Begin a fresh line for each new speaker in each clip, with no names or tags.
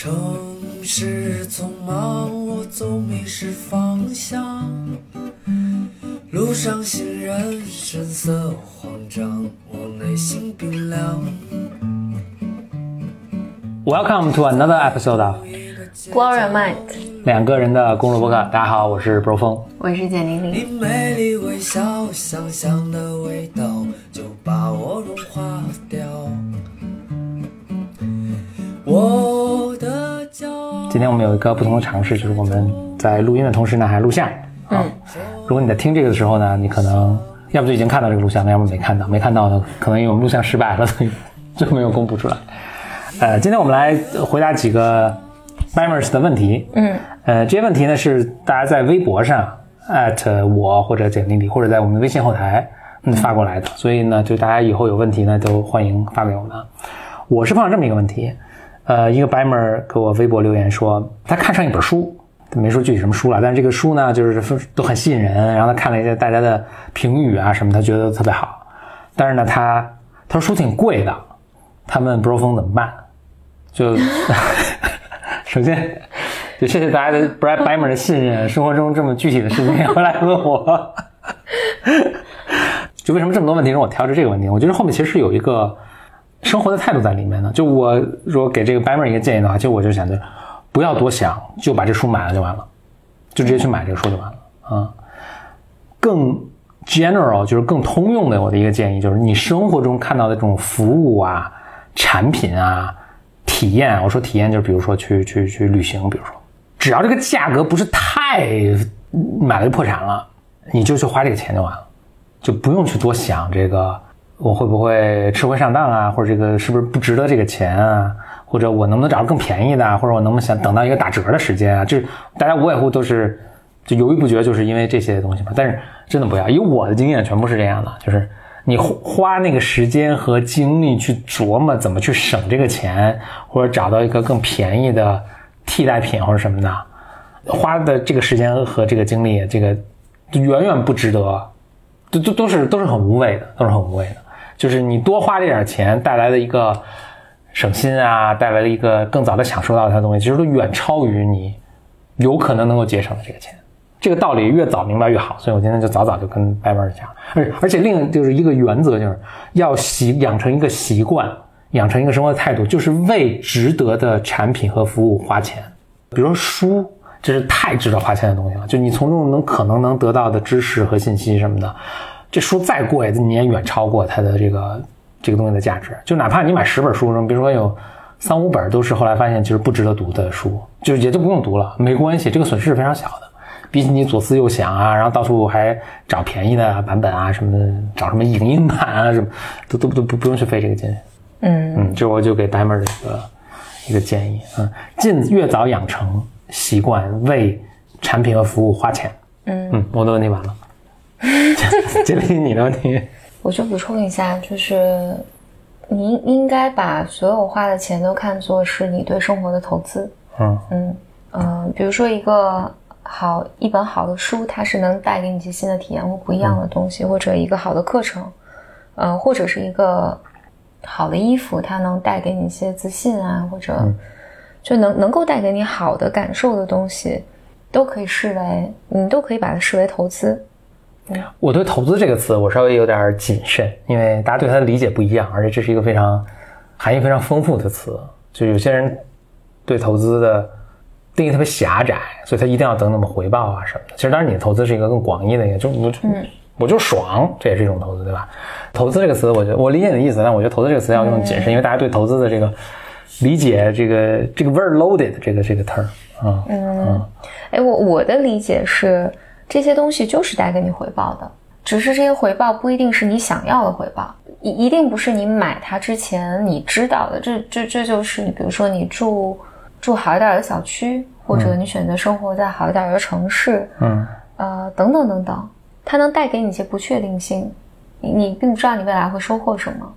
城市匆忙，我总迷失方向。路上行人神色慌张，我内心冰凉。
Welcome to another episode of
Blow your mind，
两个人的公路博客。大家好，我是 Bro 风。
我是简玲
你
玲。
美丽微笑，香香的味道就把我融化掉。我。
今天我们有一个不同的尝试，就是我们在录音的同时呢，还录像。嗯，如果你在听这个的时候呢，你可能要不就已经看到这个录像了，要么没看到。没看到的，可能因为我们录像失败了，所 以就没有公布出来。呃，今天我们来回答几个 Bimers 的问题。
嗯，
呃，这些问题呢是大家在微博上 at 我或者简历里，或者在我们的微信后台嗯发过来的，所以呢，就大家以后有问题呢，都欢迎发给我们。我是碰到这么一个问题，呃，一个白门给我微博留言说，他看上一本书，他没说具体什么书了，但是这个书呢，就是都很吸引人，然后他看了一下大家的评语啊什么，他觉得特别好，但是呢，他他说书挺贵的，他问 Bro 风怎么办？就 首先，就谢谢大家的白白门的信任，生活中这么具体的事情也会来问我。就为什么这么多问题让我挑着这个问题？我觉得后面其实是有一个生活的态度在里面呢。就我如果给这个 Bimer 一个建议的话，其实我就想着不要多想，就把这书买了就完了，就直接去买这个书就完了啊。更 general 就是更通用的我的一个建议就是，你生活中看到的这种服务啊、产品啊、体验，我说体验就是比如说去去去旅行，比如说只要这个价格不是太买了就破产了，你就去花这个钱就完了，就不用去多想这个我会不会吃亏上当啊，或者这个是不是不值得这个钱啊，或者我能不能找到更便宜的，或者我能不能想等到一个打折的时间啊，就是大家无外乎都是就犹豫不决，就是因为这些东西嘛。但是真的不要，以我的经验全部是这样的，就是你花那个时间和精力去琢磨怎么去省这个钱，或者找到一个更便宜的替代品或者什么的，花的这个时间和这个精力，这个远远不值得，都都都是都是很无谓的，都是很无谓的。就是你多花这点钱带来的一个省心啊，带来了一个更早的享受到它的东西，其实都远超于你有可能能够节省的这个钱。这个道理越早明白越好，所以我今天就早早就跟白班讲，而而且另就是一个原则，就是要习养成一个习惯，养成一个生活的态度，就是为值得的产品和服务花钱。比如书，这是太值得花钱的东西了，就你从中能可能能得到的知识和信息什么的，这书再贵，你也远超过它的这个这个东西的价值。就哪怕你买十本书中，比如说有三五本都是后来发现其实不值得读的书，就也就不用读了，没关系，这个损失是非常小的。比起你左思右想啊，然后到处还找便宜的版本啊什么的，找什么影音版啊什么，都都都不不用去费这个劲。
嗯
嗯，这我就给 Dimer 的一个一个建议，嗯，尽越早养成习惯，为产品和服务花钱。
嗯
嗯，我的问题完了，这里你的问题，
我就补充一下，就是你应该把所有花的钱都看作是你对生活的投资。
嗯。
嗯呃，比如说一个好一本好的书，它是能带给你一些新的体验或不一样的东西，或者一个好的课程，呃，或者是一个好的衣服，它能带给你一些自信啊，或者就能能够带给你好的感受的东西，都可以视为你都可以把它视为投资。
我对“投资”这个词我稍微有点谨慎，因为大家对它的理解不一样，而且这是一个非常含义非常丰富的词。就有些人对投资的定义特别狭窄，所以他一定要等怎么回报啊什么的。其实当然，你的投资是一个更广义的，也就我就、我就爽，这也是一种投资，对吧？投资这个词，我觉得我理解你的意思，但我觉得投资这个词要用谨慎，因为大家对投资的这个理解，这个这个 very loaded 这个这个 term 啊、嗯
哎，我我的理解是，这些东西就是带给你回报的，只是这些回报不一定是你想要的回报，一一定不是你买它之前你知道的。这这这就是你，比如说你住住好一点的小区，或者你选择生活在好一点的城市，
嗯
呃，等等等等，它能带给你一些不确定性，你你并不知道你未来会收获什么。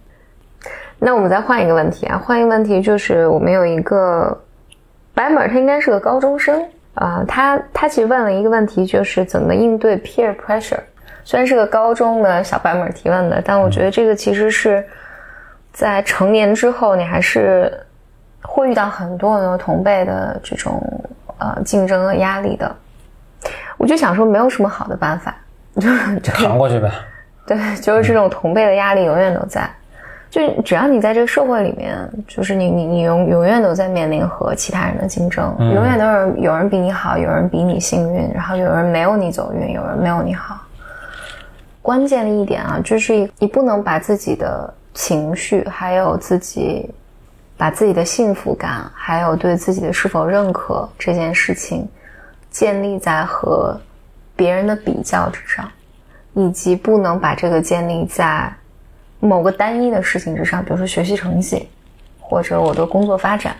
那我们再换一个问题啊，换一个问题就是我们有一个白本，他应该是个高中生啊、他他其实问了一个问题，就是怎么应对 peer pressure。虽然是个高中的小白本提问的，但我觉得这个其实是在成年之后，你还是会遇到很多很多同辈的这种呃竞争和压力的，我就想说没有什么好的办法，就就
扛过去呗。
对，就是这种同辈的压力永远都在。就只要你在这个社会里面，就是你你你永永远都在面临和其他人的竞争，永远都是有人比你好，有人比你幸运，然后有人没有你走运，有人没有你好。关键的一点啊，就是你不能把自己的情绪，还有自己把自己的幸福感，还有对自己的是否认可这件事情，建立在和别人的比较之上，以及不能把这个建立在。某个单一的事情之上，比如说学习成绩，或者我的工作发展，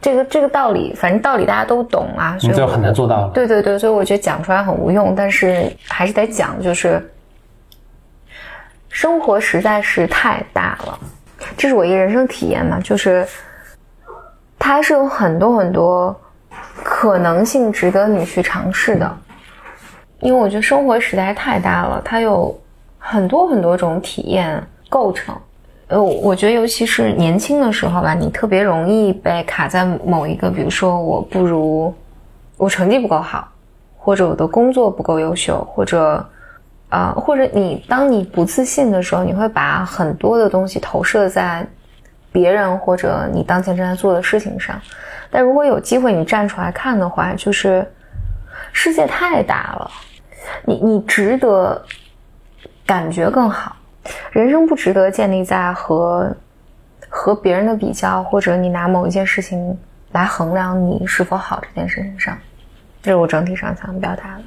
这个这个道理，反正道理大家都懂啊，所以
就很难做到。
对对对，所以我觉得讲出来很无用，但是还是得讲，就是生活实在是太大了，这是我一个人生体验嘛，就是它是有很多很多可能性值得你去尝试的，因为我觉得生活实在太大了，它有很多很多种体验。构成，呃，我觉得尤其是年轻的时候吧，你特别容易被卡在某一个，比如说我不如，我成绩不够好，或者我的工作不够优秀，或者，啊，或者你当你不自信的时候，你会把很多的东西投射在别人或者你当前正在做的事情上。但如果有机会你站出来看的话，就是世界太大了，你你值得感觉更好。人生不值得建立在和和别人的比较，或者你拿某一件事情来衡量你是否好这件事情上，这是我整体上想表达的。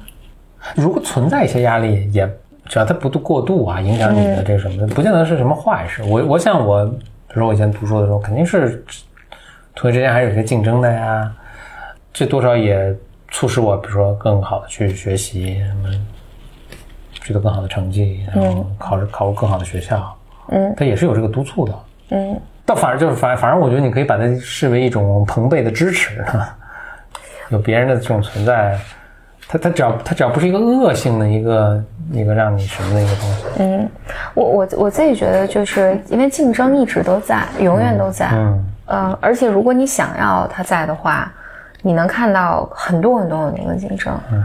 如果存在一些压力，也只要它不过度啊，影响你的这什么的，不见得是什么坏事。我我想我，比如说我以前读书的时候，肯定是同学之间还是有些竞争的呀，这多少也促使我，比如说更好的去学习什么。取得更好的成绩，然后考入考入更好的学校，嗯，他也是有这个督促的，嗯，但反而就是反反而我觉得你可以把它视为一种朋辈的支持，有别人的这种存在，他他只要他只要不是一个恶性的一个一个让你什么的一个东西，
嗯，我我我自己觉得就是因为竞争一直都在，永远都在，嗯，呃，而且如果你想要他在的话，你能看到很多很多很多的竞争，嗯。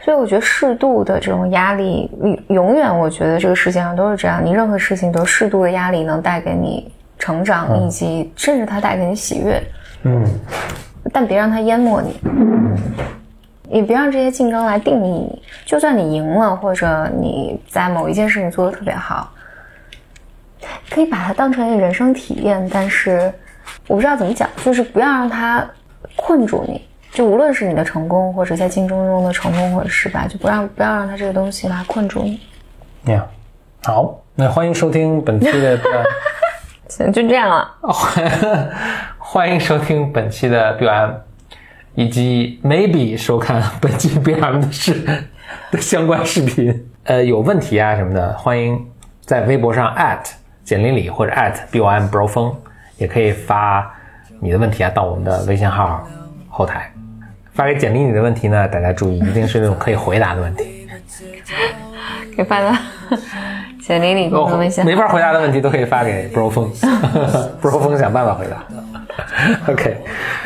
所以我觉得适度的这种压力，永远我觉得这个世界上都是这样。你任何事情都适度的压力能带给你成长，以及甚至它带给你喜悦。嗯，但别让它淹没你。也别让这些竞争来定义你。就算你赢了，或者你在某一件事情做的特别好，可以把它当成一个人生体验。但是我不知道怎么讲，就是不要让它困住你。就无论是你的成功，或者在竞争中的成功或者失败，就不让不要让他这个东西来困住你。
呀，好，那欢迎收听本期的，
行，就这样了。
欢迎收听本期的 BM，以及 maybe 收看本期 BM 的视的相关视频。呃，有问题啊什么的，欢迎在微博上简历里或者 BM Bro 峰，也可以发你的问题啊到我们的微信号后台。发给简历里的问题呢？大家注意，一定是那种可以回答的问题。
给发到 简历里微信。
没法回答的问题都可以发给 Bro 风，Bro 风想办法回答。OK，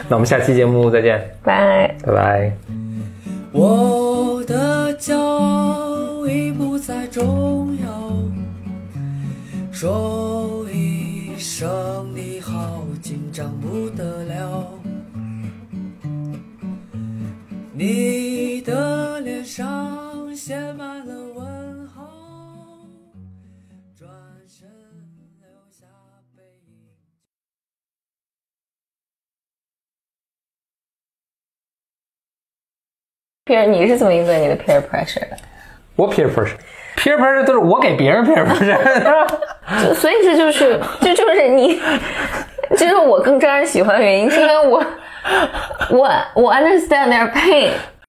那我们下期节目再见。
拜
拜拜。
我的骄傲已不再重要，说一声你好，紧张不得你的脸上写满了问候，转身留下背影。
peer，你是怎么应对你的 peer pressure 的？
我 peer pressure，peer pressure 都是我给别人 peer pressure，
所以这就是，这就是你，这是我更招人喜欢的原因，是因为我。我我 understand their pain。